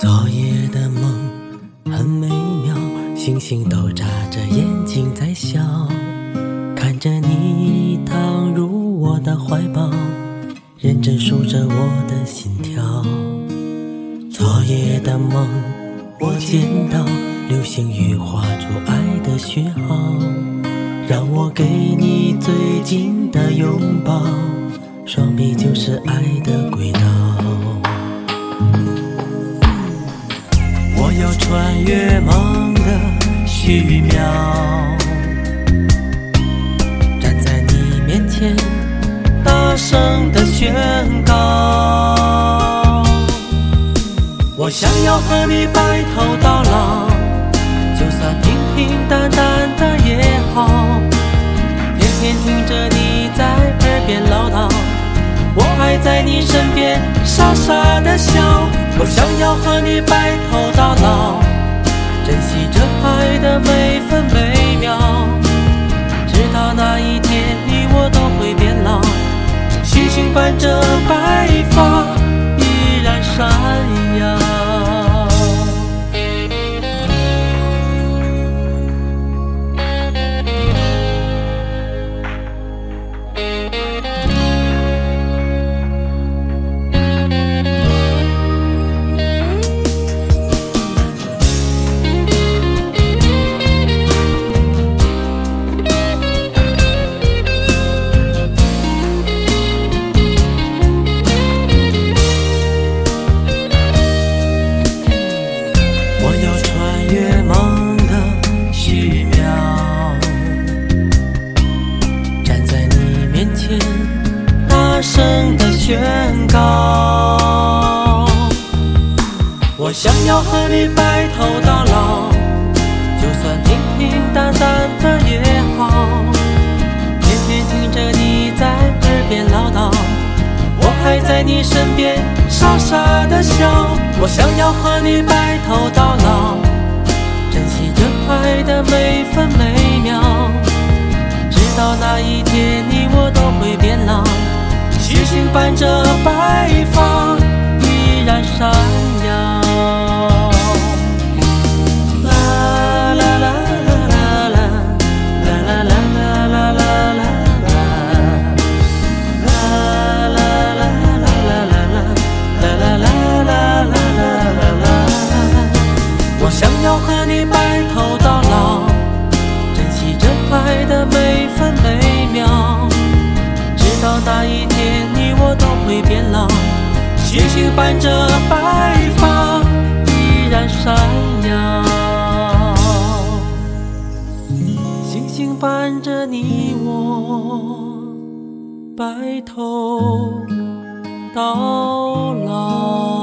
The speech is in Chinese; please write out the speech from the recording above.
昨夜的梦很美妙，星星都眨着眼睛在笑，看着你躺入我的怀抱，认真数着我的心跳。昨夜的梦，我见到流星雨画出爱的讯号，让我给你最紧的拥抱，双臂就是爱的轨道。要穿越梦的虚渺，站在你面前，大声的宣告。我想要和你白头到老，就算平平淡淡的也好，天天听着你。爱在你身边傻傻的笑，我想要和你白头到老，珍惜这爱的每分每秒，大声的宣告。我想要和你白头到老，就算平平淡淡的也好，天天听着你在耳边唠叨。我还在你身边傻傻的笑，我想要和你白头到老，珍惜这爱的每分每秒，直到那一天你我都会变老，星星伴着白发依然闪变老，星星伴着白发依然闪耀，星星伴着你我。白头到老。